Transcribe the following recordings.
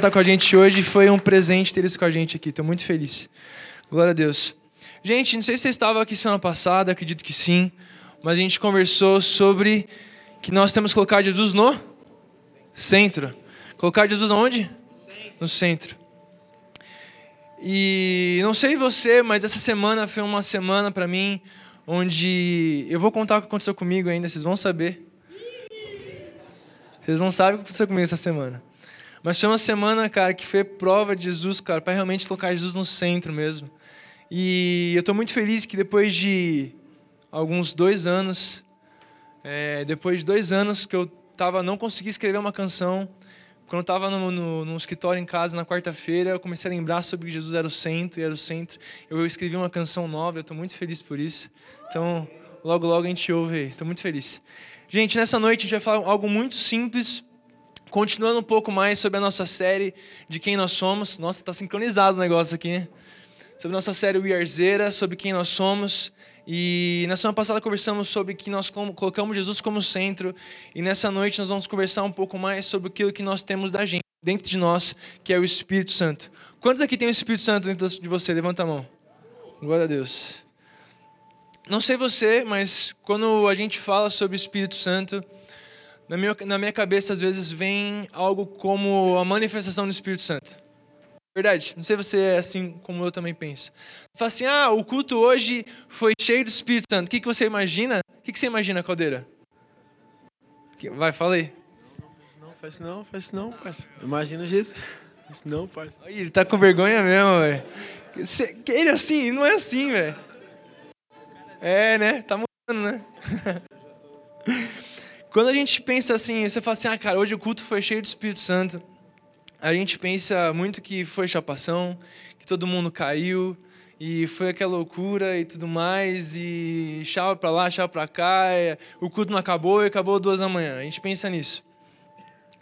estar com a gente hoje. Foi um presente ter eles com a gente aqui. Estou muito feliz. Glória a Deus. Gente, não sei se você estava aqui semana passada, acredito que sim. Mas a gente conversou sobre que nós temos que colocar Jesus no centro. Colocar Jesus aonde? No centro. E não sei você, mas essa semana foi uma semana para mim onde eu vou contar o que aconteceu comigo ainda, vocês vão saber. Vocês não sabem o que aconteceu comigo essa semana. Mas foi uma semana, cara, que foi prova de Jesus, cara, para realmente colocar Jesus no centro mesmo. E eu estou muito feliz que depois de alguns dois anos, é, depois de dois anos que eu tava, não consegui escrever uma canção, quando eu estava no, no, no, escritório em casa na quarta-feira, eu comecei a lembrar sobre que Jesus era o centro, e era o centro. Eu escrevi uma canção nova, eu estou muito feliz por isso. Então, logo, logo a gente ouve aí. Estou muito feliz. Gente, nessa noite a gente vai falar algo muito simples, continuando um pouco mais sobre a nossa série de quem nós somos. Nossa, está sincronizado o negócio aqui, né? Sobre a nossa série We Are Zera, sobre quem nós somos. E na semana passada conversamos sobre que nós colocamos Jesus como centro, e nessa noite nós vamos conversar um pouco mais sobre aquilo que nós temos da gente, dentro de nós, que é o Espírito Santo. Quantos aqui tem o Espírito Santo dentro de você? Levanta a mão. Glória a Deus. Não sei você, mas quando a gente fala sobre o Espírito Santo, na minha, na minha cabeça às vezes vem algo como a manifestação do Espírito Santo. Verdade, não sei se você é assim como eu também penso. Fala assim, ah, o culto hoje foi cheio do Espírito Santo. O que, que você imagina? O que, que você imagina, Caldeira? Vai, fala aí. Não, faz não, faz não, parça. Imagina Jesus. Faz não, parça. Ele tá com vergonha mesmo, velho. Ele é assim, não é assim, velho. É, né? Tá mudando, né? Quando a gente pensa assim, você fala assim, ah, cara, hoje o culto foi cheio do Espírito Santo a gente pensa muito que foi chapação, que todo mundo caiu e foi aquela loucura e tudo mais e chava para lá, chava para cá, o culto não acabou e acabou duas da manhã. A gente pensa nisso.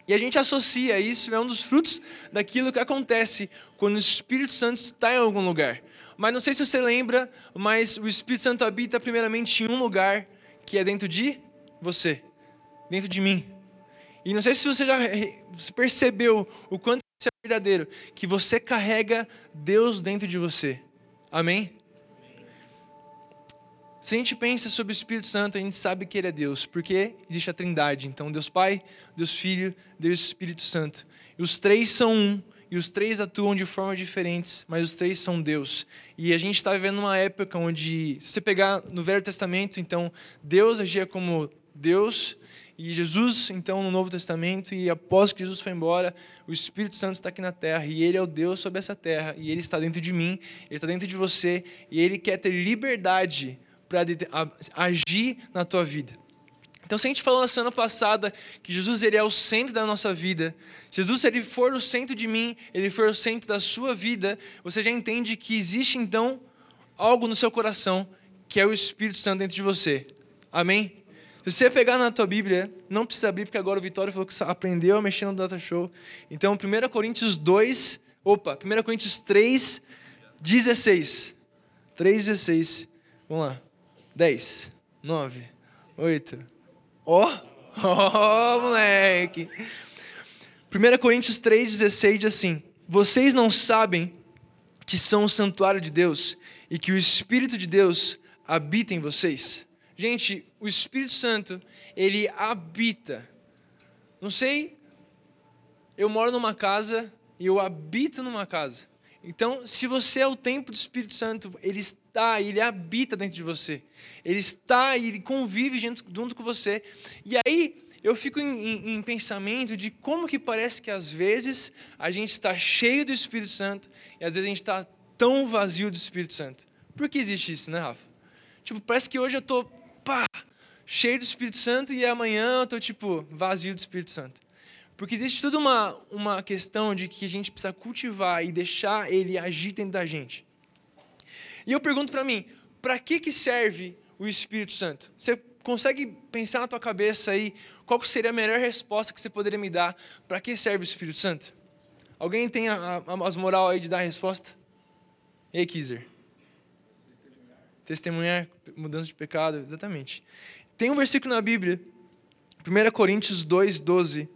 E a gente associa isso, é um dos frutos daquilo que acontece quando o Espírito Santo está em algum lugar. Mas não sei se você lembra, mas o Espírito Santo habita primeiramente em um lugar que é dentro de você, dentro de mim. E não sei se você já percebeu o quanto isso é verdadeiro, que você carrega Deus dentro de você. Amém? Se a gente pensa sobre o Espírito Santo, a gente sabe que Ele é Deus, porque existe a Trindade. Então, Deus Pai, Deus Filho, Deus Espírito Santo. E os três são um, e os três atuam de formas diferentes, mas os três são Deus. E a gente está vivendo uma época onde, se você pegar no Velho Testamento, então Deus agia como Deus, e Jesus, então, no Novo Testamento, e após que Jesus foi embora, o Espírito Santo está aqui na terra, e Ele é o Deus sobre essa terra, e Ele está dentro de mim, Ele está dentro de você, e Ele quer ter liberdade para agir na tua vida. Então, se a gente falou na semana passada que Jesus ele é o centro da nossa vida, Jesus ele for o centro de mim, ele for o centro da sua vida, você já entende que existe então algo no seu coração que é o Espírito Santo dentro de você. Amém? Se você pegar na tua Bíblia, não precisa abrir, porque agora o Vitório falou que aprendeu a mexer no Data Show. Então, 1 Coríntios 2, opa, 1 Coríntios 3, 16. 3, 16. Vamos lá. 10, 9, 8. Ó, ó, moleque. 1 Coríntios 3, 16 diz assim: Vocês não sabem que são o santuário de Deus e que o Espírito de Deus habita em vocês? Gente, o Espírito Santo, ele habita. Não sei, eu moro numa casa e eu habito numa casa. Então, se você é o templo do Espírito Santo, ele está, ele habita dentro de você. Ele está ele convive junto, junto com você. E aí, eu fico em, em, em, pensamento de como que parece que às vezes a gente está cheio do Espírito Santo e às vezes a gente está tão vazio do Espírito Santo. Por que existe isso, né, Rafa? Tipo, parece que hoje eu estou pá, cheio do Espírito Santo e amanhã eu estou, tipo, vazio do Espírito Santo. Porque existe toda uma, uma questão de que a gente precisa cultivar e deixar ele agir dentro da gente. E eu pergunto para mim, para que, que serve o Espírito Santo? Você consegue pensar na tua cabeça aí qual seria a melhor resposta que você poderia me dar para que serve o Espírito Santo? Alguém tem a, a, as moral aí de dar a resposta? Ei, Kizer. Testemunhar mudança de pecado, exatamente. Tem um versículo na Bíblia, 1 Coríntios 2, 12.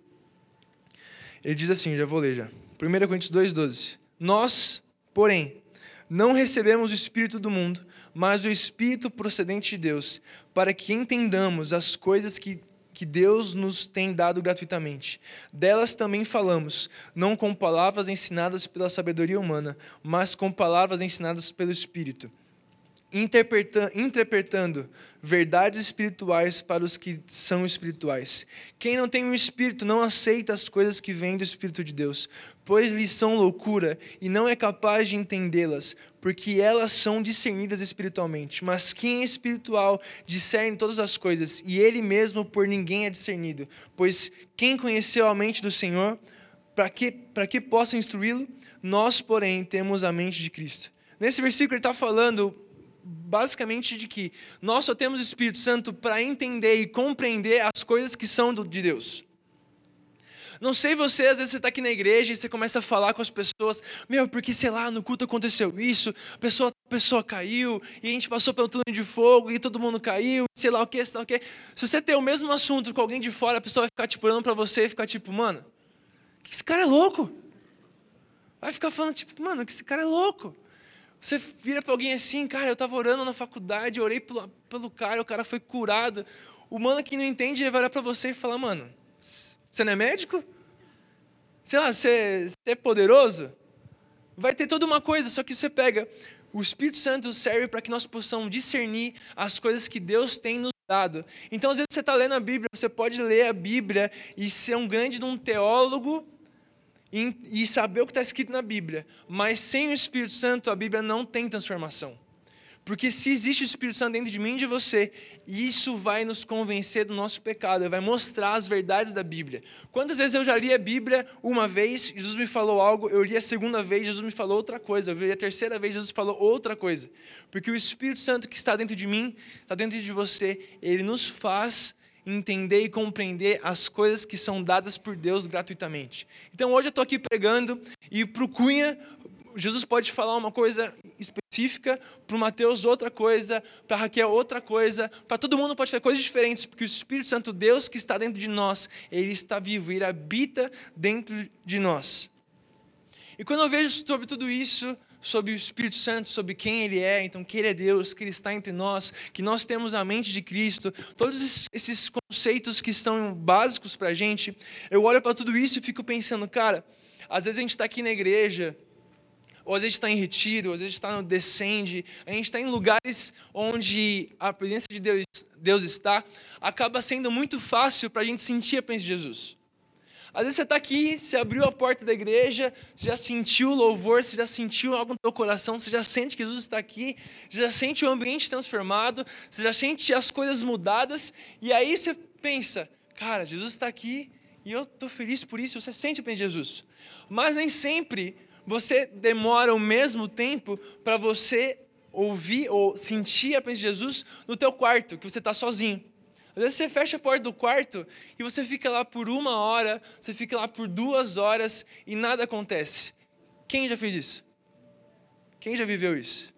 Ele diz assim, já vou ler já. 1 Coríntios 2,12. Nós, porém, não recebemos o Espírito do mundo, mas o Espírito procedente de Deus, para que entendamos as coisas que, que Deus nos tem dado gratuitamente. Delas também falamos, não com palavras ensinadas pela sabedoria humana, mas com palavras ensinadas pelo Espírito interpretando, verdades espirituais para os que são espirituais. Quem não tem um espírito não aceita as coisas que vêm do Espírito de Deus, pois lhes são loucura e não é capaz de entendê-las, porque elas são discernidas espiritualmente. Mas quem é espiritual discerne todas as coisas, e ele mesmo por ninguém é discernido. Pois quem conheceu a mente do Senhor, para que, para que possa instruí-lo? Nós, porém, temos a mente de Cristo. Nesse versículo ele está falando basicamente de que nós só temos o Espírito Santo para entender e compreender as coisas que são de Deus. Não sei você, às vezes você está aqui na igreja e você começa a falar com as pessoas, meu, porque sei lá, no culto aconteceu isso, a pessoa, a pessoa caiu, e a gente passou pelo túnel de fogo e todo mundo caiu, sei lá o que, sei lá o que. Se você tem o mesmo assunto com alguém de fora, a pessoa vai ficar tipo olhando para você e ficar tipo, mano, que esse cara é louco. Vai ficar falando, tipo, mano, que esse cara é louco. Você vira para alguém assim, cara, eu estava orando na faculdade, orei pelo, pelo cara, o cara foi curado. O mano que não entende, ele vai olhar para você e falar, mano, você não é médico? Sei lá, você, é poderoso? Vai ter toda uma coisa, só que você pega. O Espírito Santo serve para que nós possamos discernir as coisas que Deus tem nos dado. Então, às vezes, você está lendo a Bíblia, você pode ler a Bíblia e ser um grande um teólogo e saber o que está escrito na Bíblia, mas sem o Espírito Santo a Bíblia não tem transformação. Porque se existe o Espírito Santo dentro de mim e de você, isso vai nos convencer do nosso pecado, vai mostrar as verdades da Bíblia. Quantas vezes eu já li a Bíblia uma vez, Jesus me falou algo, eu li a segunda vez, Jesus me falou outra coisa, eu li a terceira vez, Jesus falou outra coisa. Porque o Espírito Santo que está dentro de mim, está dentro de você, ele nos faz entender e compreender as coisas que são dadas por Deus gratuitamente. Então hoje eu estou aqui pregando e para o Cunha, Jesus pode falar uma coisa específica, para o Mateus outra coisa, para Raquel outra coisa, para todo mundo pode fazer coisas diferentes, porque o Espírito Santo, Deus que está dentro de nós, ele está vivo, ele habita dentro de nós. E quando eu vejo sobre tudo isso, sobre o Espírito Santo, sobre quem Ele é, então que Ele é Deus, que Ele está entre nós, que nós temos a mente de Cristo, todos esses conceitos que são básicos para a gente, eu olho para tudo isso e fico pensando, cara, às vezes a gente está aqui na igreja, ou às vezes está em retiro, ou às vezes está no descende, a gente está em lugares onde a presença de Deus, Deus está, acaba sendo muito fácil para a gente sentir a presença de Jesus. Às vezes você está aqui, você abriu a porta da igreja, você já sentiu o louvor, você já sentiu algo no teu coração, você já sente que Jesus está aqui, você já sente o ambiente transformado, você já sente as coisas mudadas, e aí você pensa, cara, Jesus está aqui e eu estou feliz por isso, você sente bem Jesus. Mas nem sempre você demora o mesmo tempo para você ouvir ou sentir a presença de Jesus no teu quarto, que você está sozinho. Às vezes você fecha a porta do quarto e você fica lá por uma hora, você fica lá por duas horas e nada acontece. Quem já fez isso? Quem já viveu isso?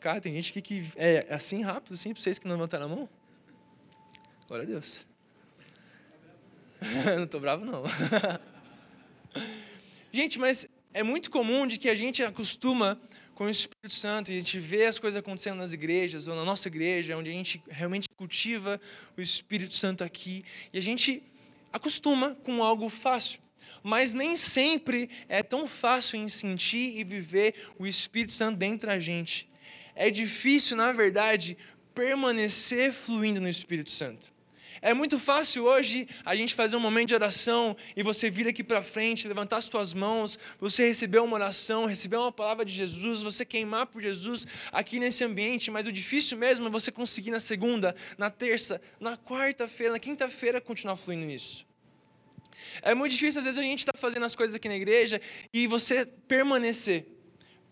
Cara, tem gente aqui que é assim rápido, assim, para vocês que não levantaram a mão? Glória a Deus. não estou bravo, não. gente, mas é muito comum de que a gente acostuma com o Espírito Santo e a gente vê as coisas acontecendo nas igrejas ou na nossa igreja, onde a gente realmente cultiva o Espírito Santo aqui e a gente acostuma com algo fácil. Mas nem sempre é tão fácil em sentir e viver o Espírito Santo dentro da gente. É difícil, na verdade, permanecer fluindo no Espírito Santo. É muito fácil hoje a gente fazer um momento de oração e você vir aqui para frente, levantar as suas mãos, você receber uma oração, receber uma palavra de Jesus, você queimar por Jesus aqui nesse ambiente, mas o difícil mesmo é você conseguir na segunda, na terça, na quarta-feira, na quinta-feira continuar fluindo nisso. É muito difícil, às vezes, a gente está fazendo as coisas aqui na igreja e você permanecer.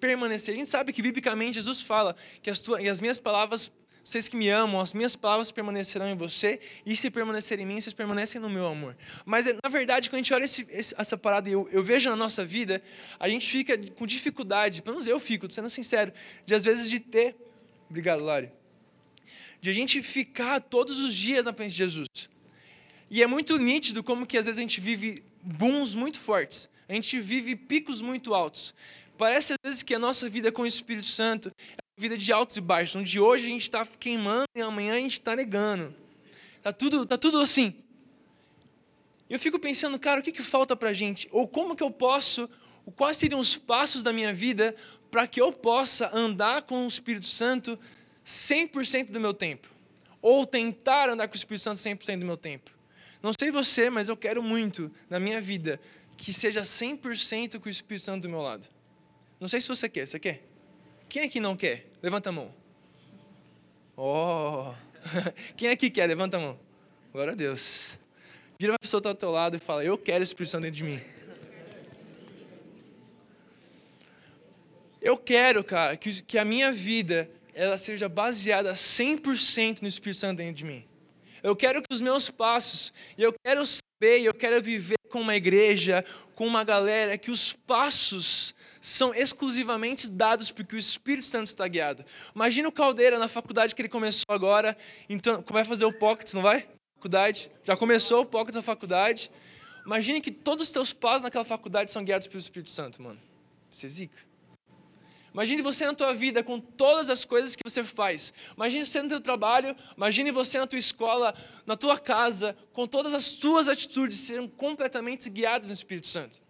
Permanecer. A gente sabe que, biblicamente, Jesus fala que as, tuas, as minhas palavras vocês que me amam, as minhas palavras permanecerão em você, e se permanecerem em mim, vocês permanecem no meu amor. Mas, na verdade, quando a gente olha esse, essa parada e eu, eu, vejo na nossa vida, a gente fica com dificuldade, pelo menos eu fico, sendo sincero, de às vezes de ter. Obrigado, Lari. De a gente ficar todos os dias na presença de Jesus. E é muito nítido como que às vezes a gente vive booms muito fortes. A gente vive picos muito altos. Parece às vezes que a nossa vida com o Espírito Santo é vida de altos e baixos, onde hoje a gente está queimando e amanhã a gente está negando. Tá tudo, tá tudo assim. Eu fico pensando, cara, o que, que falta para gente? Ou como que eu posso, quais seriam os passos da minha vida para que eu possa andar com o Espírito Santo 100% do meu tempo? Ou tentar andar com o Espírito Santo 100% do meu tempo? Não sei você, mas eu quero muito na minha vida que seja 100% com o Espírito Santo do meu lado. Não sei se você quer, você quer? Quem aqui não quer? Levanta a mão. Oh! Quem aqui quer? Levanta a mão. Glória a Deus. Vira uma pessoa que ao teu lado e fala: Eu quero o Espírito Santo dentro de mim. Eu quero, cara, que, que a minha vida ela seja baseada 100% no Espírito Santo dentro de mim. Eu quero que os meus passos, e eu quero saber, eu quero viver com uma igreja, com uma galera, que os passos são exclusivamente dados porque o Espírito Santo está guiado. Imagina o Caldeira na faculdade que ele começou agora, então vai fazer o Pockets, não vai? Faculdade, já começou o Pockets na faculdade. Imagine que todos os teus passos naquela faculdade são guiados pelo Espírito Santo, mano. Você é zica. Imagine você na tua vida com todas as coisas que você faz. Imagine você no teu trabalho, imagine você na tua escola, na tua casa, com todas as tuas atitudes serem completamente guiadas no Espírito Santo.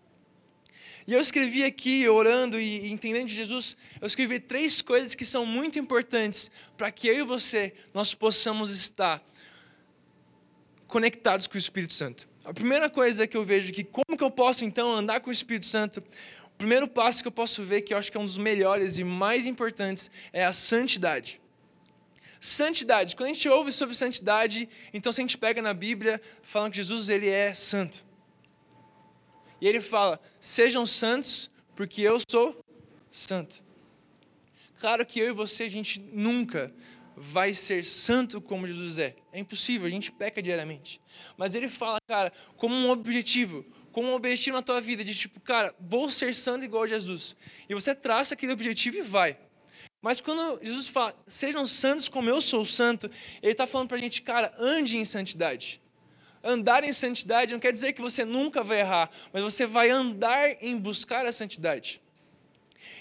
E eu escrevi aqui, orando e entendendo de Jesus, eu escrevi três coisas que são muito importantes para que eu e você, nós possamos estar conectados com o Espírito Santo. A primeira coisa que eu vejo que como que eu posso então andar com o Espírito Santo o primeiro passo que eu posso ver, que eu acho que é um dos melhores e mais importantes, é a santidade. Santidade. Quando a gente ouve sobre santidade, então se a gente pega na Bíblia, falando que Jesus ele é santo. E ele fala: "Sejam santos, porque eu sou santo". Claro que eu e você a gente nunca vai ser santo como Jesus é. É impossível, a gente peca diariamente. Mas ele fala, cara, como um objetivo, como um objetivo na tua vida, de tipo, cara, vou ser santo igual a Jesus. E você traça aquele objetivo e vai. Mas quando Jesus fala, sejam santos como eu sou santo, ele está falando para a gente, cara, ande em santidade. Andar em santidade não quer dizer que você nunca vai errar, mas você vai andar em buscar a santidade.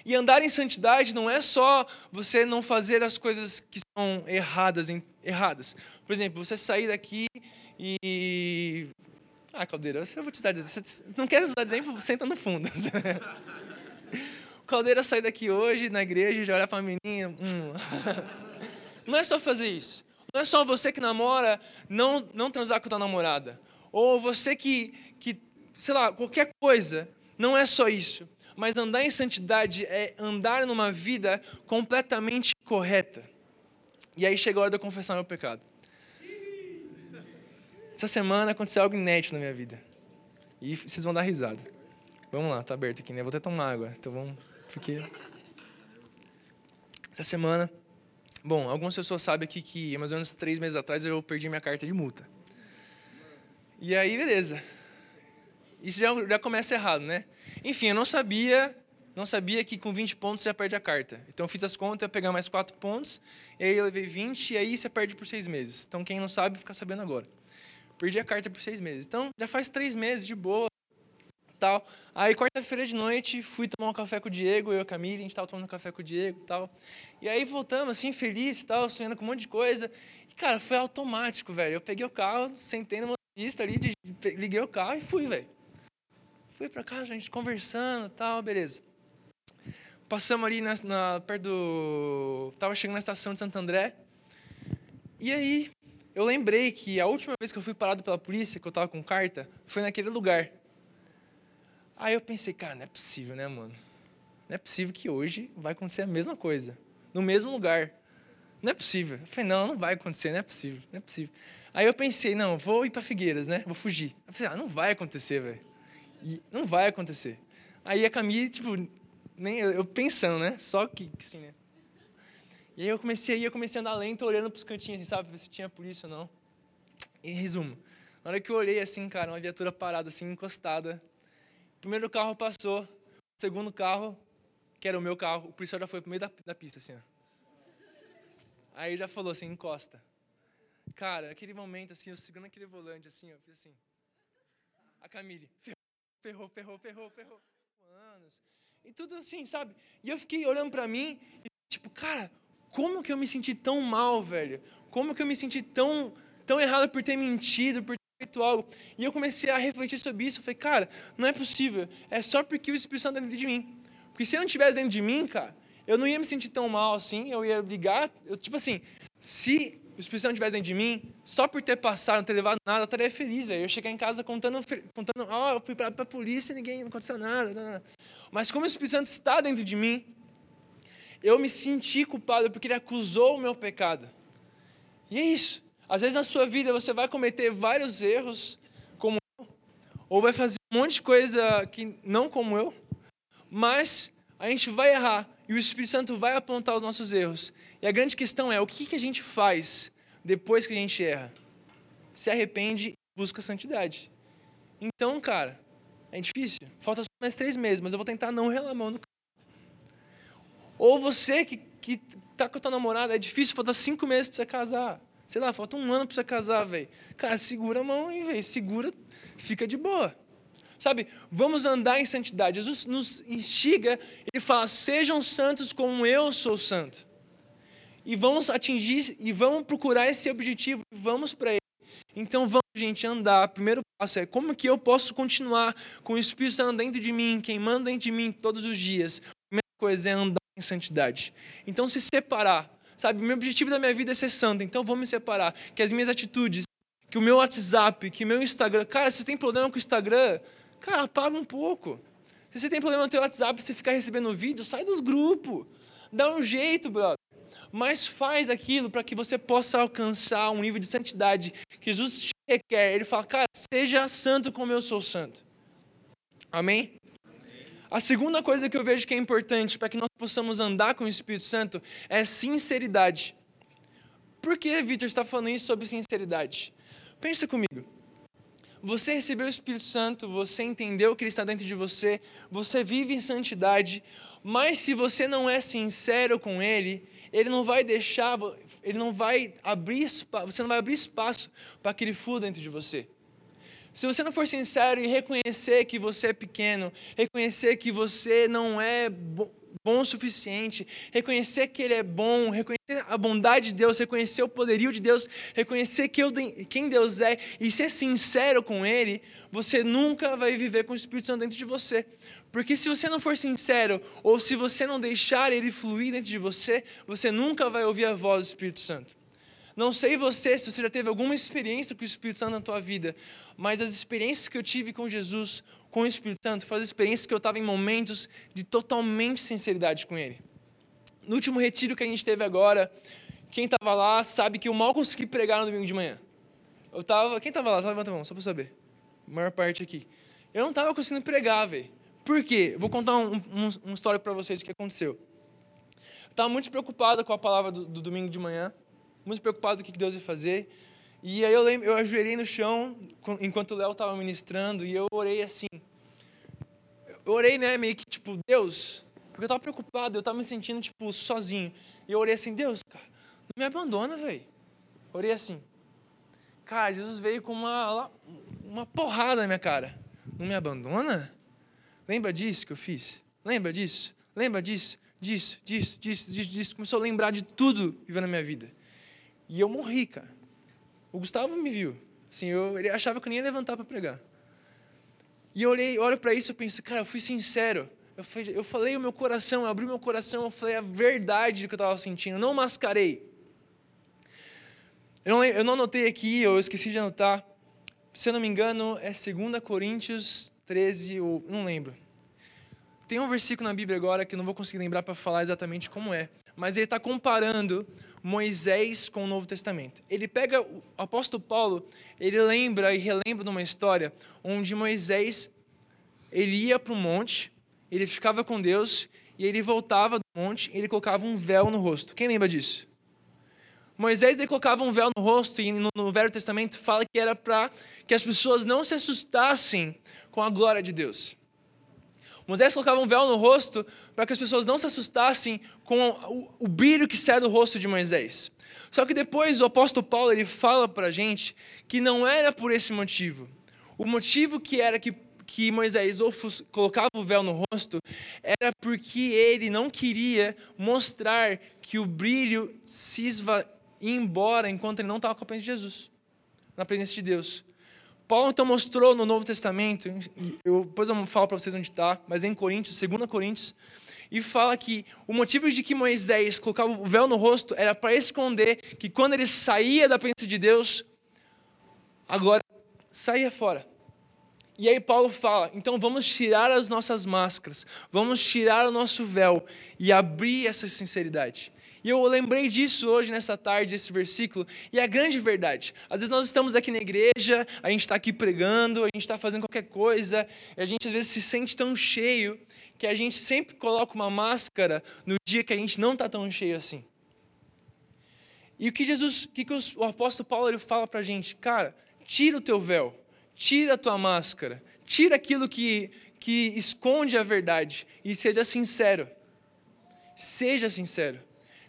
E andar em santidade não é só você não fazer as coisas que são erradas, erradas. Por exemplo, você sair daqui e ah, Caldeira, eu vou te dar Você não quer usar exemplo? Senta no fundo. Caldeira sai daqui hoje na igreja e já olha para a menina. Hum. Não é só fazer isso. Não é só você que namora não, não transar com a tua namorada. Ou você que, que, sei lá, qualquer coisa. Não é só isso. Mas andar em santidade é andar numa vida completamente correta. E aí chegou a hora de eu confessar meu pecado. Essa semana aconteceu algo inédito na minha vida. E vocês vão dar risada. Vamos lá, tá aberto aqui, né? Vou até tomar água. Então vamos. Porque. Essa semana. Bom, algumas pessoas sabem aqui que mais ou menos três meses atrás eu perdi minha carta de multa. E aí, beleza. Isso já, já começa errado, né? Enfim, eu não sabia não sabia que com 20 pontos você já perde a carta. Então eu fiz as contas, ia pegar mais 4 pontos, e aí eu levei 20, e aí você perde por 6 meses. Então quem não sabe, fica sabendo agora. Perdi a carta por seis meses. Então, já faz três meses, de boa. Tal. Aí, quarta-feira de noite, fui tomar um café com o Diego, eu e a Camila, a gente estava tomando um café com o Diego tal. E aí, voltamos, assim, feliz tal, sonhando com um monte de coisa. E, cara, foi automático, velho. Eu peguei o carro, sentei no motorista ali, liguei o carro e fui, velho. Fui para casa, a gente conversando tal, beleza. Passamos ali na, na, perto do... Tava chegando na estação de Santo André. E aí, eu lembrei que a última vez que eu fui parado pela polícia, que eu estava com carta, foi naquele lugar. Aí eu pensei, cara, não é possível, né, mano? Não é possível que hoje vai acontecer a mesma coisa, no mesmo lugar. Não é possível. Eu falei, não, não vai acontecer, não é possível, não é possível. Aí eu pensei, não, vou ir para Figueiras, né? Vou fugir. Eu falei, ah, não vai acontecer, velho. Não vai acontecer. Aí a Camille, tipo, nem eu pensando, né? Só que, assim, né? E aí eu comecei, eu comecei a andar lento, olhando para os cantinhos, assim, sabe, ver se tinha polícia ou não. Em resumo, na hora que eu olhei assim, cara, uma viatura parada, assim, encostada. Primeiro carro passou, o segundo carro, que era o meu carro, o policial já foi pro meio da, da pista, assim, ó. Aí já falou assim, encosta. Cara, aquele momento, assim, eu segurando aquele volante, assim, ó, fiz assim. A Camille, ferrou, ferrou, ferrou, ferrou. Anos. E tudo assim, sabe? E eu fiquei olhando para mim e tipo, cara, como que eu me senti tão mal, velho? Como que eu me senti tão, tão errado por ter mentido, por feito algo? E eu comecei a refletir sobre isso. Eu falei, cara, não é possível. É só porque o Espírito Santo está dentro de mim. Porque se ele não estivesse dentro de mim, cara, eu não ia me sentir tão mal assim. Eu ia ligar. Eu, tipo assim, se o Espírito Santo estivesse dentro de mim, só por ter passado, não ter levado nada, eu estaria feliz, velho. Eu chegar em casa contando, contando, ó, oh, eu fui para a polícia e ninguém, não aconteceu nada, nada. Mas como o Espírito Santo está dentro de mim, eu me senti culpado porque ele acusou o meu pecado. E é isso. Às vezes na sua vida você vai cometer vários erros, como eu, ou vai fazer um monte de coisa que não como eu, mas a gente vai errar e o Espírito Santo vai apontar os nossos erros. E a grande questão é: o que, que a gente faz depois que a gente erra? Se arrepende e busca santidade. Então, cara, é difícil. Falta só mais três meses, mas eu vou tentar não relar a mão no Ou você que, que tá com a tua namorada, é difícil, falta cinco meses para você casar. Sei lá, falta um ano para você casar, velho. Cara, segura a mão aí, velho. Segura, fica de boa. Sabe, vamos andar em santidade. Jesus nos instiga, ele fala: sejam santos como eu sou santo. E vamos atingir, e vamos procurar esse objetivo, vamos para ele. Então vamos, gente, andar. Primeiro passo é como que eu posso continuar com o Espírito Santo dentro de mim, quem manda dentro de mim todos os dias. A primeira coisa é andar em santidade. Então se separar. Sabe, meu objetivo da minha vida é ser santo, então vou me separar. Que as minhas atitudes, que o meu WhatsApp, que o meu Instagram. Cara, você tem problema com o Instagram? Cara, apaga um pouco. Se você tem problema no teu WhatsApp, você ficar recebendo vídeo, sai dos grupos. Dá um jeito, brother. Mas faz aquilo para que você possa alcançar um nível de santidade que Jesus te requer. Ele fala, cara, seja santo como eu sou santo. Amém? A segunda coisa que eu vejo que é importante para que nós possamos andar com o Espírito Santo é sinceridade. Por que, Vitor, está falando isso sobre sinceridade? Pensa comigo. Você recebeu o Espírito Santo, você entendeu que ele está dentro de você, você vive em santidade, mas se você não é sincero com ele, ele não vai deixar, ele não vai abrir, você não vai abrir espaço para que ele flua dentro de você. Se você não for sincero e reconhecer que você é pequeno, reconhecer que você não é bom o suficiente, reconhecer que Ele é bom, reconhecer a bondade de Deus, reconhecer o poderio de Deus, reconhecer quem Deus é e ser sincero com Ele, você nunca vai viver com o Espírito Santo dentro de você. Porque se você não for sincero, ou se você não deixar Ele fluir dentro de você, você nunca vai ouvir a voz do Espírito Santo. Não sei você, se você já teve alguma experiência com o Espírito Santo na tua vida, mas as experiências que eu tive com Jesus, com o Espírito Santo, foram as experiências que eu estava em momentos de totalmente sinceridade com Ele. No último retiro que a gente teve agora, quem estava lá sabe que eu mal consegui pregar no domingo de manhã. Eu tava, quem estava lá? Levanta a mão, só para saber. A maior parte aqui. Eu não estava conseguindo pregar, velho. Por quê? Vou contar um, um, uma história para vocês do que aconteceu. Estava muito preocupado com a palavra do, do domingo de manhã muito preocupado com o que Deus ia fazer. E aí eu lembro, eu ajoelhei no chão enquanto o Léo estava ministrando e eu orei assim. Eu orei, né, meio que tipo, Deus, porque eu estava preocupado, eu estava me sentindo tipo sozinho. E eu orei assim, Deus, cara, não me abandona, velho. Orei assim. Cara, Jesus veio com uma uma porrada na minha cara. Não me abandona? Lembra disso que eu fiz? Lembra disso? Lembra disso? Disso, disso, disso, disso, disso. Começou a lembrar de tudo vivendo na minha vida. E eu morri, cara. O Gustavo me viu. Assim, eu, ele achava que eu nem ia levantar para pregar. E eu olhei, olho para isso e penso, cara, eu fui sincero. Eu, fui, eu falei o meu coração, eu abri meu coração, eu falei a verdade do que eu estava sentindo, não mascarei. Eu não, eu não anotei aqui, eu esqueci de anotar. Se eu não me engano, é 2 Coríntios 13, ou não lembro. Tem um versículo na Bíblia agora que eu não vou conseguir lembrar para falar exatamente como é, mas ele está comparando Moisés com o Novo Testamento. Ele pega o apóstolo Paulo, ele lembra e relembra de uma história onde Moisés ele ia para o monte, ele ficava com Deus e ele voltava do monte, e ele colocava um véu no rosto. Quem lembra disso? Moisés ele colocava um véu no rosto e no, no Velho Testamento fala que era para que as pessoas não se assustassem com a glória de Deus. Moisés colocava um véu no rosto para que as pessoas não se assustassem com o, o brilho que sai do rosto de Moisés. Só que depois o apóstolo Paulo ele fala para a gente que não era por esse motivo. O motivo que era que, que Moisés colocava o véu no rosto era porque ele não queria mostrar que o brilho se esva... ia embora enquanto ele não estava com a presença de Jesus, na presença de Deus. Paulo então mostrou no Novo Testamento, eu, depois eu falo para vocês onde está, mas é em Coríntios, 2 Coríntios, e fala que o motivo de que Moisés colocava o véu no rosto era para esconder que quando ele saía da presença de Deus, agora saía fora. E aí Paulo fala: então vamos tirar as nossas máscaras, vamos tirar o nosso véu e abrir essa sinceridade. E eu lembrei disso hoje, nessa tarde, esse versículo, e é a grande verdade. Às vezes nós estamos aqui na igreja, a gente está aqui pregando, a gente está fazendo qualquer coisa, e a gente às vezes se sente tão cheio que a gente sempre coloca uma máscara no dia que a gente não está tão cheio assim. E o que Jesus, o que, o apóstolo Paulo ele fala para a gente? Cara, tira o teu véu, tira a tua máscara, tira aquilo que, que esconde a verdade e seja sincero. Seja sincero.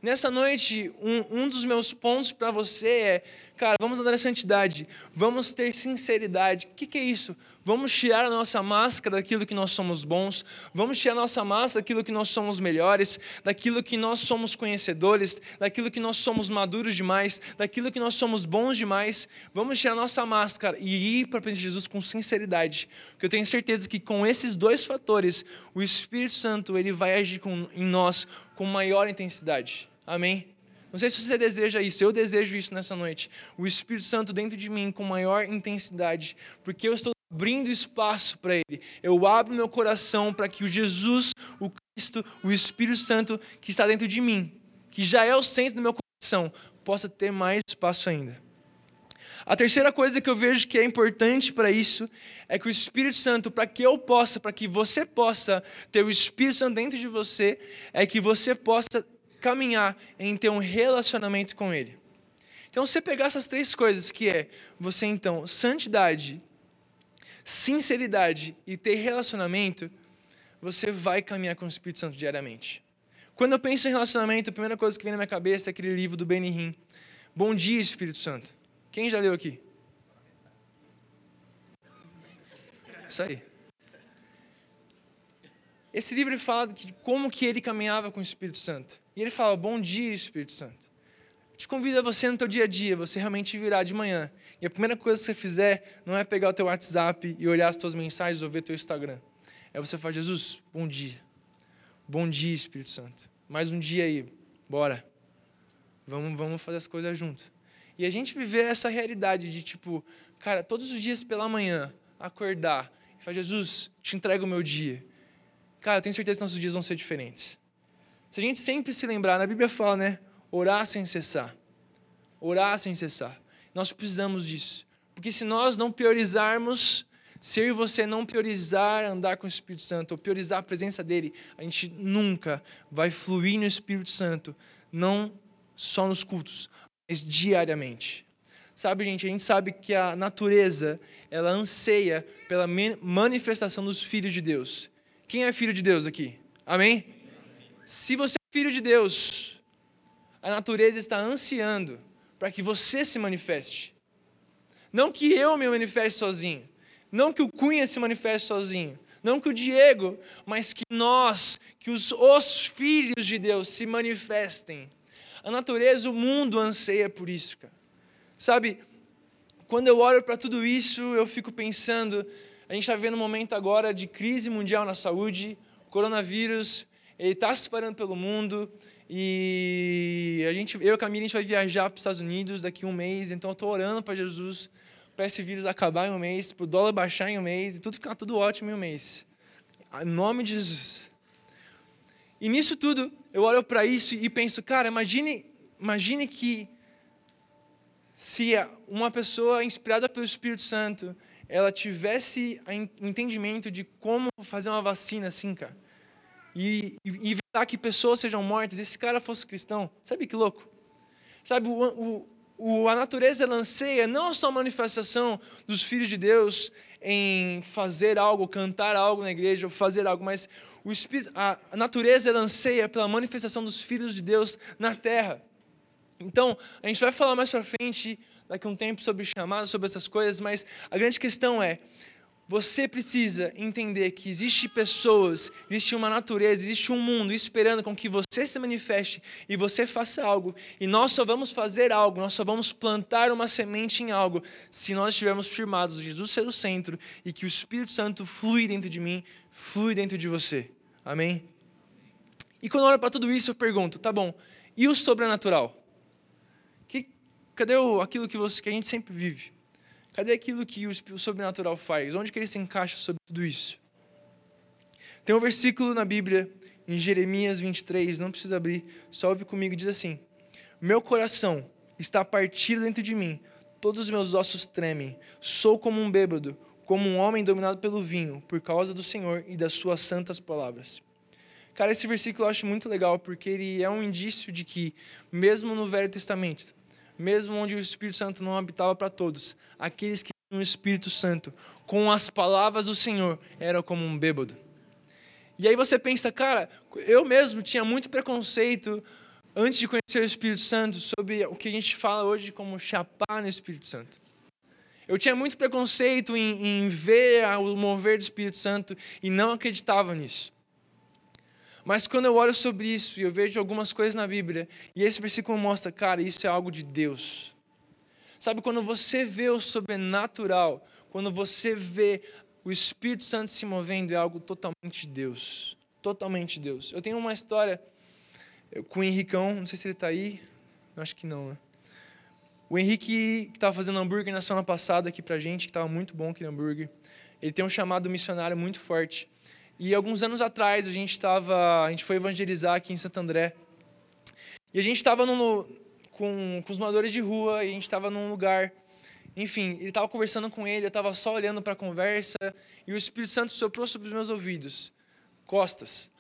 Nessa noite, um, um dos meus pontos para você é, cara, vamos andar na santidade, vamos ter sinceridade. O que, que é isso? Vamos tirar a nossa máscara daquilo que nós somos bons, vamos tirar a nossa máscara daquilo que nós somos melhores, daquilo que nós somos conhecedores, daquilo que nós somos maduros demais, daquilo que nós somos bons demais. Vamos tirar a nossa máscara e ir para a de Jesus com sinceridade, porque eu tenho certeza que com esses dois fatores, o Espírito Santo ele vai agir com, em nós com maior intensidade. Amém? Não sei se você deseja isso, eu desejo isso nessa noite. O Espírito Santo dentro de mim com maior intensidade, porque eu estou abrindo espaço para Ele. Eu abro meu coração para que o Jesus, o Cristo, o Espírito Santo que está dentro de mim, que já é o centro do meu coração, possa ter mais espaço ainda. A terceira coisa que eu vejo que é importante para isso é que o Espírito Santo, para que eu possa, para que você possa ter o Espírito Santo dentro de você, é que você possa caminhar em ter um relacionamento com Ele. Então, se você pegar essas três coisas, que é você, então, santidade, sinceridade e ter relacionamento, você vai caminhar com o Espírito Santo diariamente. Quando eu penso em relacionamento, a primeira coisa que vem na minha cabeça é aquele livro do Benny. Bom dia, Espírito Santo. Quem já leu aqui? Isso aí. Esse livro fala de como que ele caminhava com o Espírito Santo. E ele fala: Bom dia, Espírito Santo. Eu te convido a você no teu dia a dia, você realmente virar de manhã. E a primeira coisa que você fizer não é pegar o teu WhatsApp e olhar as tuas mensagens ou ver teu Instagram. É você falar: Jesus, bom dia. Bom dia, Espírito Santo. Mais um dia aí. Bora. Vamos, vamos fazer as coisas juntos. E a gente viver essa realidade de tipo, cara, todos os dias pela manhã, acordar e falar, Jesus, te entrego o meu dia. Cara, eu tenho certeza que nossos dias vão ser diferentes. Se a gente sempre se lembrar, na Bíblia fala, né? Orar sem cessar. Orar sem cessar. Nós precisamos disso. Porque se nós não priorizarmos, se eu e você não priorizar andar com o Espírito Santo, ou priorizar a presença dele, a gente nunca vai fluir no Espírito Santo, não só nos cultos, mas diariamente. Sabe, gente, a gente sabe que a natureza, ela anseia pela manifestação dos filhos de Deus. Quem é filho de Deus aqui? Amém? Se você é filho de Deus, a natureza está ansiando para que você se manifeste. Não que eu me manifeste sozinho, não que o Cunha se manifeste sozinho, não que o Diego, mas que nós, que os, os filhos de Deus se manifestem a natureza, o mundo anseia por isso, cara. Sabe, quando eu olho para tudo isso, eu fico pensando, a gente está vivendo um momento agora de crise mundial na saúde, coronavírus, ele está se espalhando pelo mundo, e a gente, eu e a Camila, a gente vai viajar para os Estados Unidos daqui a um mês, então eu estou orando para Jesus, para esse vírus acabar em um mês, para o dólar baixar em um mês, e tudo ficar tudo ótimo em um mês. Em nome de Jesus. E nisso tudo, eu olho para isso e penso, cara, imagine, imagine que se uma pessoa inspirada pelo Espírito Santo, ela tivesse entendimento de como fazer uma vacina assim, cara, e, evitar que pessoas sejam mortas, esse cara fosse cristão, sabe que louco? Sabe, o, o, a natureza ela anseia não só a manifestação dos filhos de Deus em fazer algo, cantar algo na igreja, ou fazer algo, mas o espírito, a, natureza ela anseia pela manifestação dos filhos de Deus na terra. Então, a gente vai falar mais para frente, daqui a um tempo, sobre chamado, sobre essas coisas, mas a grande questão é: você precisa entender que existe pessoas, existe uma natureza, existe um mundo esperando com que você se manifeste e você faça algo. E nós só vamos fazer algo, nós só vamos plantar uma semente em algo se nós estivermos firmados, Jesus ser o centro e que o Espírito Santo flui dentro de mim, flui dentro de você. Amém? E quando eu olho para tudo isso, eu pergunto, tá bom, e o sobrenatural? Que, cadê o, aquilo que, você, que a gente sempre vive? Cadê aquilo que o sobrenatural faz? Onde que ele se encaixa sobre tudo isso? Tem um versículo na Bíblia, em Jeremias 23, não precisa abrir, só ouve comigo, diz assim: Meu coração está partido dentro de mim, todos os meus ossos tremem, sou como um bêbado, como um homem dominado pelo vinho, por causa do Senhor e das suas santas palavras. Cara, esse versículo eu acho muito legal, porque ele é um indício de que, mesmo no Velho Testamento, mesmo onde o Espírito Santo não habitava para todos, aqueles que tinham o Espírito Santo, com as palavras do Senhor, eram como um bêbado. E aí você pensa, cara, eu mesmo tinha muito preconceito antes de conhecer o Espírito Santo sobre o que a gente fala hoje como chapar no Espírito Santo. Eu tinha muito preconceito em, em ver o mover do Espírito Santo e não acreditava nisso. Mas quando eu olho sobre isso e eu vejo algumas coisas na Bíblia, e esse versículo mostra, cara, isso é algo de Deus. Sabe, quando você vê o sobrenatural, quando você vê o Espírito Santo se movendo, é algo totalmente de Deus. Totalmente Deus. Eu tenho uma história com o Henricão, não sei se ele está aí, acho que não, né? O Henrique, que estava fazendo hambúrguer na semana passada aqui pra gente, que estava muito bom aquele hambúrguer, ele tem um chamado missionário muito forte. E alguns anos atrás a gente estava, a gente foi evangelizar aqui em Santo André. E a gente estava com, com os moradores de rua e a gente estava num lugar. Enfim, ele estava conversando com ele, eu estava só olhando para a conversa e o Espírito Santo soprou sobre os meus ouvidos, costas.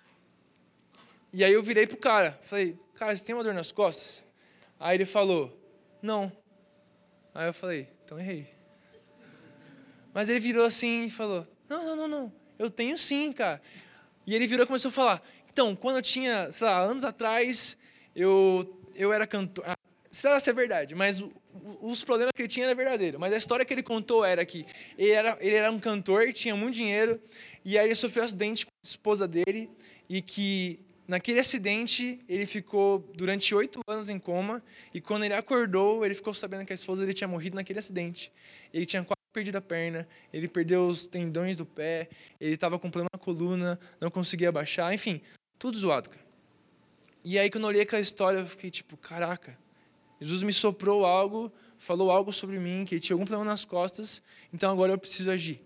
E aí eu virei pro cara, falei, cara, você tem uma dor nas costas? Aí ele falou, não. Aí eu falei, então errei. Mas ele virou assim e falou, não, não, não, não eu tenho sim, cara. E ele virou e começou a falar. Então, quando eu tinha, sei lá, anos atrás, eu, eu era cantor. Ah, sei lá se é verdade, mas o, os problemas que ele tinha eram verdadeiros. Mas a história que ele contou era que ele era, ele era um cantor, tinha muito dinheiro, e aí ele sofreu um acidente com a esposa dele, e que naquele acidente ele ficou durante oito anos em coma, e quando ele acordou, ele ficou sabendo que a esposa dele tinha morrido naquele acidente. Ele tinha perdido a perna, ele perdeu os tendões do pé, ele estava com problema na coluna, não conseguia baixar, enfim, tudo zoado, cara. E aí, quando eu olhei aquela história, eu fiquei tipo, caraca, Jesus me soprou algo, falou algo sobre mim, que ele tinha algum problema nas costas, então agora eu preciso agir.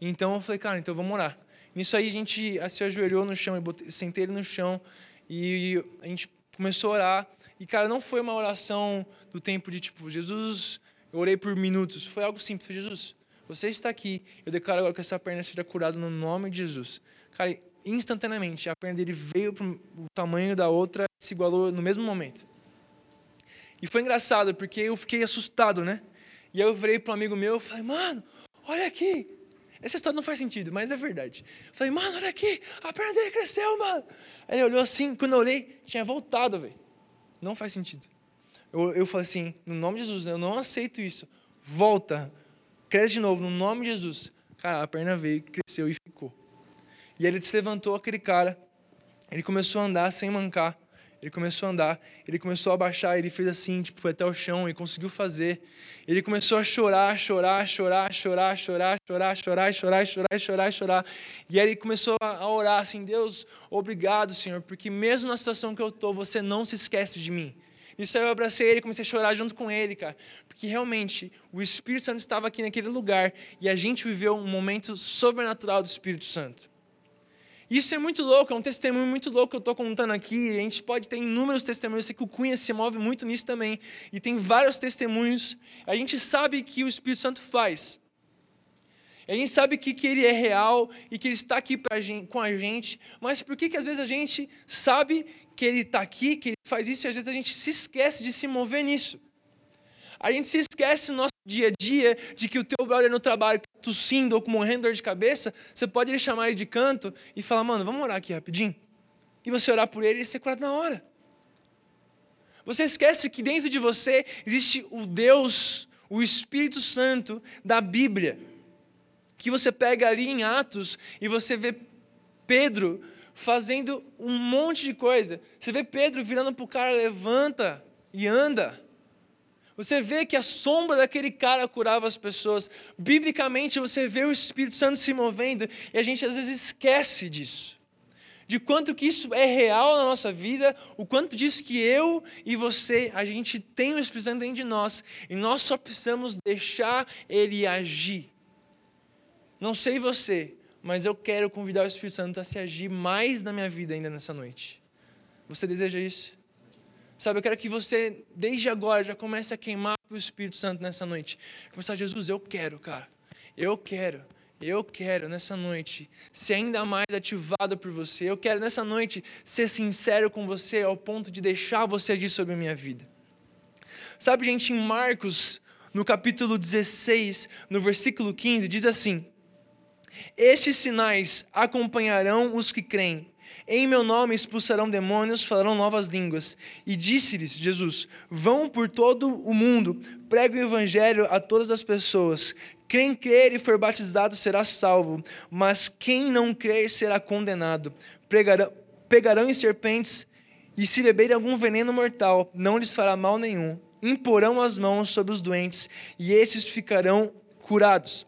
Então eu falei, cara, então vamos orar. Nisso aí a gente se ajoelhou no chão, eu sentei ele no chão e a gente começou a orar. E, cara, não foi uma oração do tempo de tipo, Jesus eu orei por minutos. Foi algo simples. Jesus, você está aqui. Eu declaro agora que essa perna seja curada no nome de Jesus. Cara, instantaneamente, a perna dele veio para o tamanho da outra, se igualou no mesmo momento. E foi engraçado, porque eu fiquei assustado, né? E aí eu virei para um amigo meu e falei, mano, olha aqui. Essa história não faz sentido, mas é verdade. Falei, mano, olha aqui, a perna dele cresceu, mano. Aí ele olhou assim, quando eu olhei, tinha voltado, velho. Não faz sentido eu, eu falei assim, no nome de Jesus, eu não aceito isso. Volta, cresce de novo, no nome de Jesus. Cara, a perna veio, cresceu e ficou. E ele se levantou, aquele cara, ele começou a andar sem mancar. Ele começou a andar, ele começou a baixar, ele fez assim, tipo, foi até o chão e conseguiu fazer. Ele começou a chorar, chorar, chorar, chorar, chorar, chorar, chorar, chorar, chorar, chorar, chorar. E aí ele começou a orar assim: Deus, obrigado, Senhor, porque mesmo na situação que eu estou, você não se esquece de mim. Isso aí eu abracei ele, comecei a chorar junto com ele, cara. Porque realmente o Espírito Santo estava aqui naquele lugar e a gente viveu um momento sobrenatural do Espírito Santo. Isso é muito louco, é um testemunho muito louco que eu estou contando aqui. A gente pode ter inúmeros testemunhos. Eu sei que o Cunha se move muito nisso também. E tem vários testemunhos. A gente sabe que o Espírito Santo faz. A gente sabe que, que ele é real e que ele está aqui gente, com a gente, mas por que, que às vezes a gente sabe que ele está aqui, que ele faz isso, e às vezes a gente se esquece de se mover nisso? A gente se esquece no nosso dia a dia de que o teu brother no trabalho está tossindo ou com morrendo dor de cabeça, você pode ele chamar ele de canto e falar, mano, vamos orar aqui rapidinho. E você orar por ele e ser curado na hora. Você esquece que dentro de você existe o Deus, o Espírito Santo da Bíblia Que você pega ali em Atos e você vê Pedro fazendo um monte de coisa. Você vê Pedro virando para o cara, levanta e anda. Você vê que a sombra daquele cara curava as pessoas. Biblicamente, você vê o Espírito Santo se movendo e a gente às vezes esquece disso. De quanto que isso é real na nossa vida, o quanto disso que eu e você, a gente tem o Espírito Santo dentro de nós e nós só precisamos deixar ele agir. Não sei você, mas eu quero convidar o Espírito Santo a se agir mais na minha vida ainda nessa noite. Você deseja isso? Sabe, eu quero que você, desde agora, já comece a queimar o Espírito Santo nessa noite. Começar, Jesus, eu quero, cara. Eu quero. Eu quero nessa noite ser ainda mais ativado por você. Eu quero nessa noite ser sincero com você ao ponto de deixar você agir sobre a minha vida. Sabe, gente, em Marcos, no capítulo 16, no versículo 15, diz assim: Estes sinais acompanharão os que creem. Em meu nome expulsarão demônios, falarão novas línguas. E disse-lhes Jesus: Vão por todo o mundo, preguem o evangelho a todas as pessoas. Quem crer e for batizado será salvo, mas quem não crer será condenado. Pregarão, pegarão em serpentes e se beberem algum veneno mortal, não lhes fará mal nenhum. Imporão as mãos sobre os doentes e esses ficarão curados.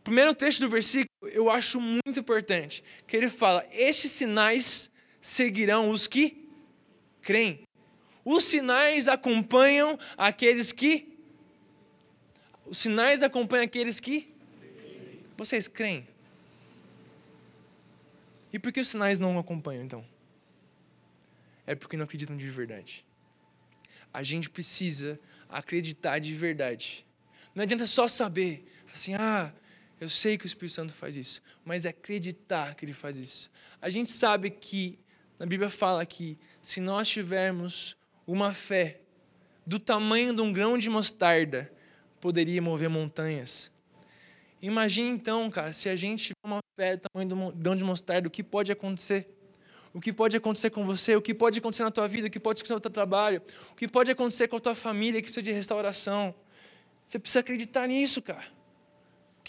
O primeiro trecho do versículo eu acho muito importante, que ele fala: Estes sinais seguirão os que creem. Os sinais acompanham aqueles que. Os sinais acompanham aqueles que. Vocês creem? E por que os sinais não acompanham, então? É porque não acreditam de verdade. A gente precisa acreditar de verdade. Não adianta só saber, assim, ah, eu sei que o Espírito Santo faz isso, mas é acreditar que ele faz isso. A gente sabe que, na Bíblia fala que, se nós tivermos uma fé do tamanho de um grão de mostarda, poderia mover montanhas. Imagine então, cara, se a gente tiver uma fé do tamanho de um grão de mostarda, o que pode acontecer? O que pode acontecer com você? O que pode acontecer na tua vida? O que pode acontecer no teu trabalho? O que pode acontecer com a tua família que precisa de restauração? Você precisa acreditar nisso, cara.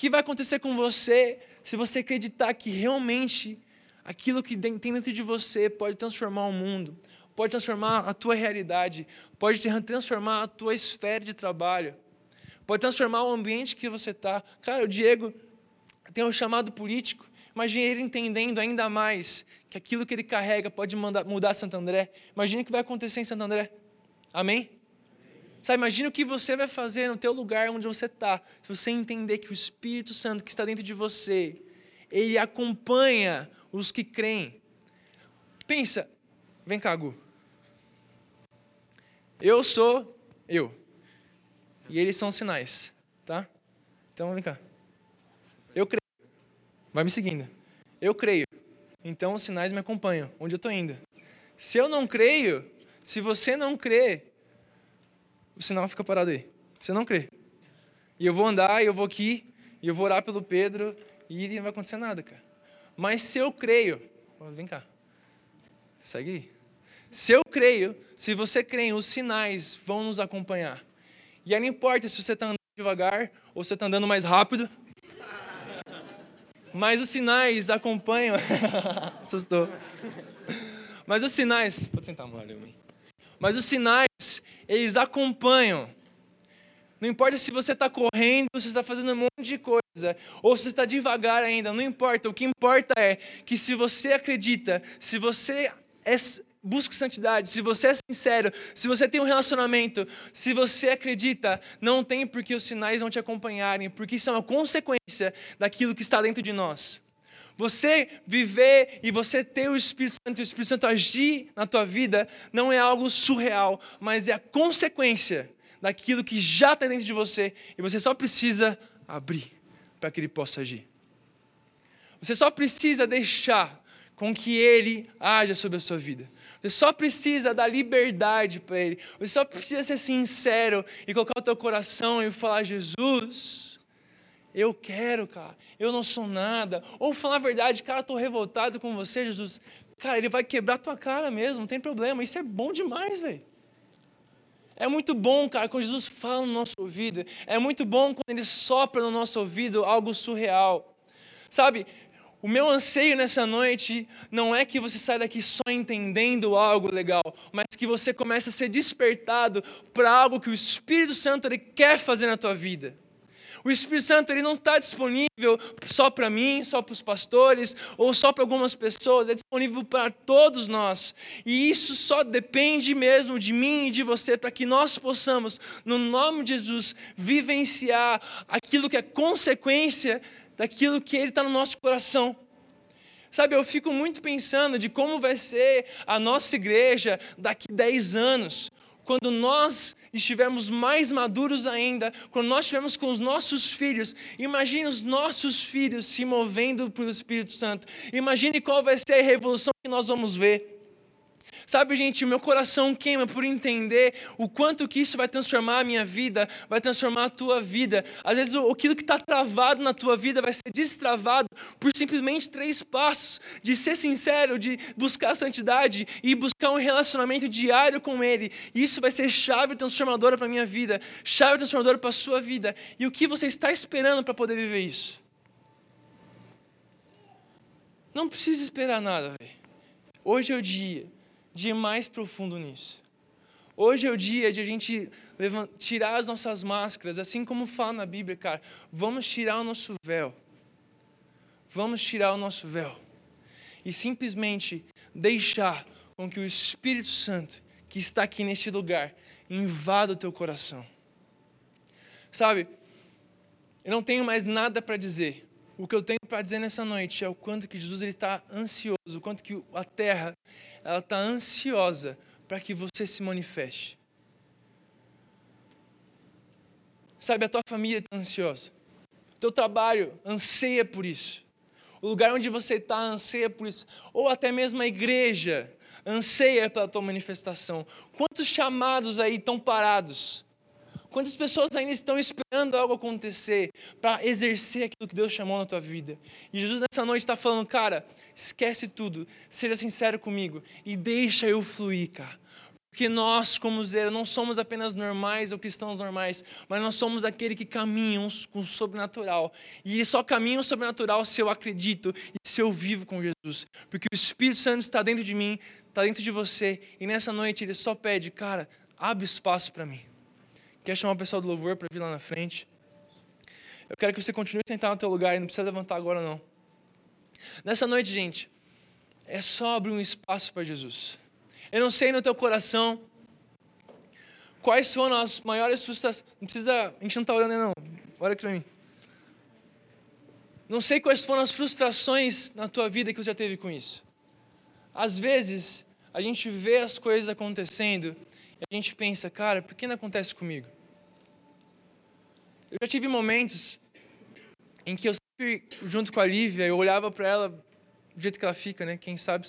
Que vai acontecer com você se você acreditar que realmente aquilo que tem dentro de você pode transformar o mundo, pode transformar a tua realidade, pode transformar a tua esfera de trabalho, pode transformar o ambiente que você está. Cara, o Diego tem um chamado político. Imagine ele entendendo ainda mais que aquilo que ele carrega pode mudar Santo André. Imagine o que vai acontecer em Santo André. Amém? Sabe, imagina o que você vai fazer no teu lugar onde você está, se você entender que o Espírito Santo que está dentro de você, ele acompanha os que creem. Pensa, vem cá, Gu. Eu sou eu. E eles são sinais, tá? Então vem cá. Eu creio. Vai me seguindo. Eu creio. Então os sinais me acompanham, onde eu estou indo. Se eu não creio, se você não crê, o sinal fica parado aí. Você não crê. E eu vou andar, e eu vou aqui, e eu vou orar pelo Pedro, e não vai acontecer nada, cara. Mas se eu creio, vem cá, segue aí. Se eu creio, se você crê, os sinais vão nos acompanhar. E aí não importa se você está andando devagar ou se você está andando mais rápido. Mas os sinais acompanham. Assustou. Mas os sinais. Pode sentar, Mário. Mas os sinais, eles acompanham. Não importa se você está correndo, se você está fazendo um monte de coisa, ou se você está devagar ainda, não importa. O que importa é que se você acredita, se você é, busca santidade, se você é sincero, se você tem um relacionamento, se você acredita, não tem por que os sinais não te acompanharem, porque isso é uma consequência daquilo que está dentro de nós. Você viver e você ter o Espírito Santo e o Espírito Santo agir na tua vida não é algo surreal, mas é a consequência daquilo que já está dentro de você e você só precisa abrir para que ele possa agir. Você só precisa deixar com que ele haja sobre a sua vida. Você só precisa dar liberdade para ele. Você só precisa ser sincero e colocar o teu coração e falar: Jesus, eu quero, cara. Eu não sou nada. Ou falar a verdade, cara, estou revoltado com você, Jesus. Cara, ele vai quebrar tua cara mesmo, não tem problema. Isso é bom demais, velho. É muito bom, cara, quando Jesus fala no nosso ouvido. É muito bom quando ele sopra no nosso ouvido algo surreal. Sabe, o meu anseio nessa noite não é que você saia daqui só entendendo algo legal, mas que você comece a ser despertado para algo que o Espírito Santo ele quer fazer na tua vida. O Espírito Santo ele não está disponível só para mim, só para os pastores ou só para algumas pessoas, é disponível para todos nós. E isso só depende mesmo de mim e de você para que nós possamos, no nome de Jesus, vivenciar aquilo que é consequência daquilo que Ele está no nosso coração. Sabe, eu fico muito pensando de como vai ser a nossa igreja daqui 10 anos, quando nós estivermos mais maduros ainda, quando nós estivermos com os nossos filhos. Imagine os nossos filhos se movendo pelo Espírito Santo. Imagine qual vai ser a revolução que nós vamos ver. Sabe, gente, o meu coração queima por entender o quanto que isso vai transformar a minha vida, vai transformar a tua vida. Às vezes, aquilo que está travado na tua vida vai ser destravado por simplesmente três passos: de ser sincero, de buscar a santidade e buscar um relacionamento diário com Ele. E isso vai ser chave transformadora para a minha vida, chave transformadora para a sua vida. E o que você está esperando para poder viver isso? Não precisa esperar nada, velho. Hoje é o dia de ir mais profundo nisso. Hoje é o dia de a gente tirar as nossas máscaras, assim como fala na Bíblia, cara. Vamos tirar o nosso véu. Vamos tirar o nosso véu. E simplesmente deixar com que o Espírito Santo, que está aqui neste lugar, invada o teu coração. Sabe, eu não tenho mais nada para dizer. O que eu tenho para dizer nessa noite é o quanto que Jesus está ansioso, o quanto que a terra ela está ansiosa para que você se manifeste. Sabe, a tua família está ansiosa. O teu trabalho anseia por isso. O lugar onde você está anseia por isso. Ou até mesmo a igreja anseia pela tua manifestação. Quantos chamados aí estão parados? Quantas pessoas ainda estão esperando algo acontecer para exercer aquilo que Deus chamou na tua vida? E Jesus nessa noite está falando, cara, esquece tudo, seja sincero comigo e deixa eu fluir, cara. Porque nós, como zero, não somos apenas normais ou cristãos normais, mas nós somos aquele que caminham com o sobrenatural. E só caminho sobrenatural se eu acredito e se eu vivo com Jesus. Porque o Espírito Santo está dentro de mim, está dentro de você, e nessa noite ele só pede, cara, abre espaço para mim. Quer chamar o pessoal do louvor para vir lá na frente? Eu quero que você continue sentado no teu lugar e não precisa levantar agora não. Nessa noite, gente, é só abrir um espaço para Jesus. Eu não sei no teu coração quais foram as maiores frustrações. Não precisa, a gente não está olhando não. Olha aqui para mim. Não sei quais foram as frustrações na tua vida que você já teve com isso. Às vezes, a gente vê as coisas acontecendo a gente pensa, cara, por que não acontece comigo? Eu já tive momentos em que eu sempre, junto com a Lívia, eu olhava para ela do jeito que ela fica, né? Quem sabe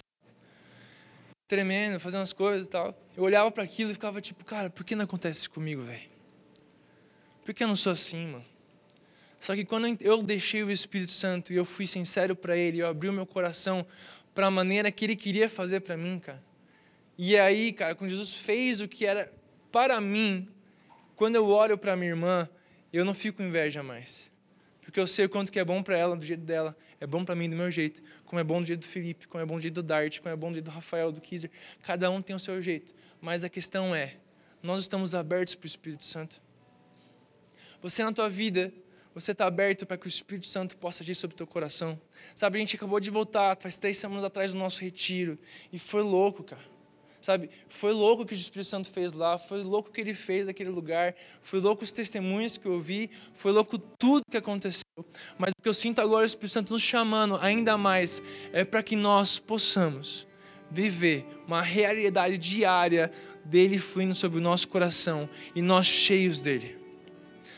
tremendo, fazendo as coisas e tal. Eu olhava para aquilo e ficava tipo, cara, por que não acontece comigo, velho? Por que eu não sou assim, mano? Só que quando eu deixei o Espírito Santo e eu fui sincero para ele, eu abri o meu coração para a maneira que ele queria fazer para mim, cara. E aí, cara, quando Jesus fez o que era para mim, quando eu olho para minha irmã, eu não fico com inveja mais. Porque eu sei o quanto que é bom para ela do jeito dela, é bom para mim do meu jeito, como é bom do jeito do Felipe, como é bom do jeito do Dart, como é bom do jeito do Rafael, do Kizer. Cada um tem o seu jeito. Mas a questão é, nós estamos abertos para o Espírito Santo. Você na tua vida, você está aberto para que o Espírito Santo possa agir sobre o teu coração. Sabe, a gente acabou de voltar, faz três semanas atrás do nosso retiro, e foi louco, cara. Sabe, foi louco o que o Espírito Santo fez lá, foi louco o que ele fez naquele lugar, foi louco os testemunhos que eu vi, foi louco tudo que aconteceu. Mas o que eu sinto agora, o Espírito Santo nos chamando ainda mais, é para que nós possamos viver uma realidade diária dele fluindo sobre o nosso coração e nós cheios dele.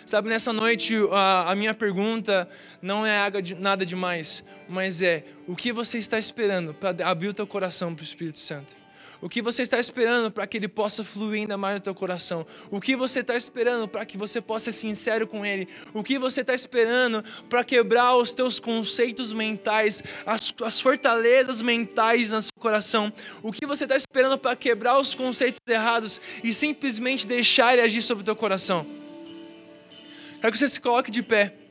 Sabe, nessa noite a, a minha pergunta não é nada demais, mas é o que você está esperando para abrir o teu coração para o Espírito Santo? O que você está esperando para que ele possa fluir ainda mais no teu coração? O que você está esperando para que você possa ser sincero com ele? O que você está esperando para quebrar os teus conceitos mentais, as, as fortalezas mentais no seu coração? O que você está esperando para quebrar os conceitos errados e simplesmente deixar ele agir sobre o teu coração? Quero que você se coloque de pé.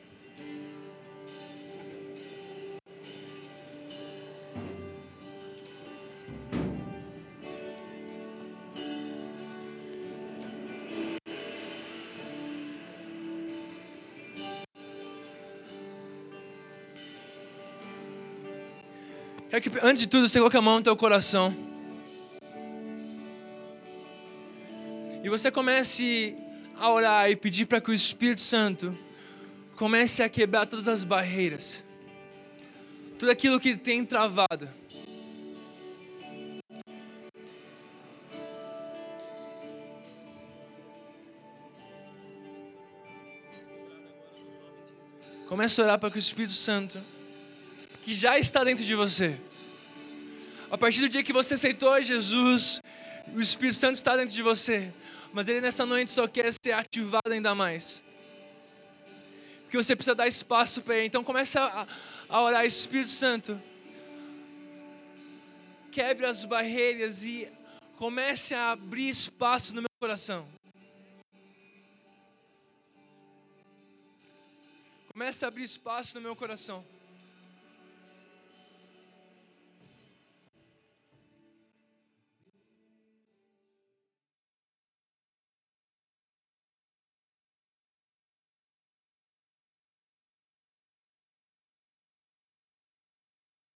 Quero que, antes de tudo, você coloque a mão no teu coração. E você comece a orar e pedir para que o Espírito Santo comece a quebrar todas as barreiras. Tudo aquilo que tem travado. Comece a orar para que o Espírito Santo, que já está dentro de você, a partir do dia que você aceitou Jesus, o Espírito Santo está dentro de você, mas ele nessa noite só quer ser ativado ainda mais. Porque você precisa dar espaço para ele. Então comece a, a orar, Espírito Santo. Quebre as barreiras e comece a abrir espaço no meu coração. Comece a abrir espaço no meu coração.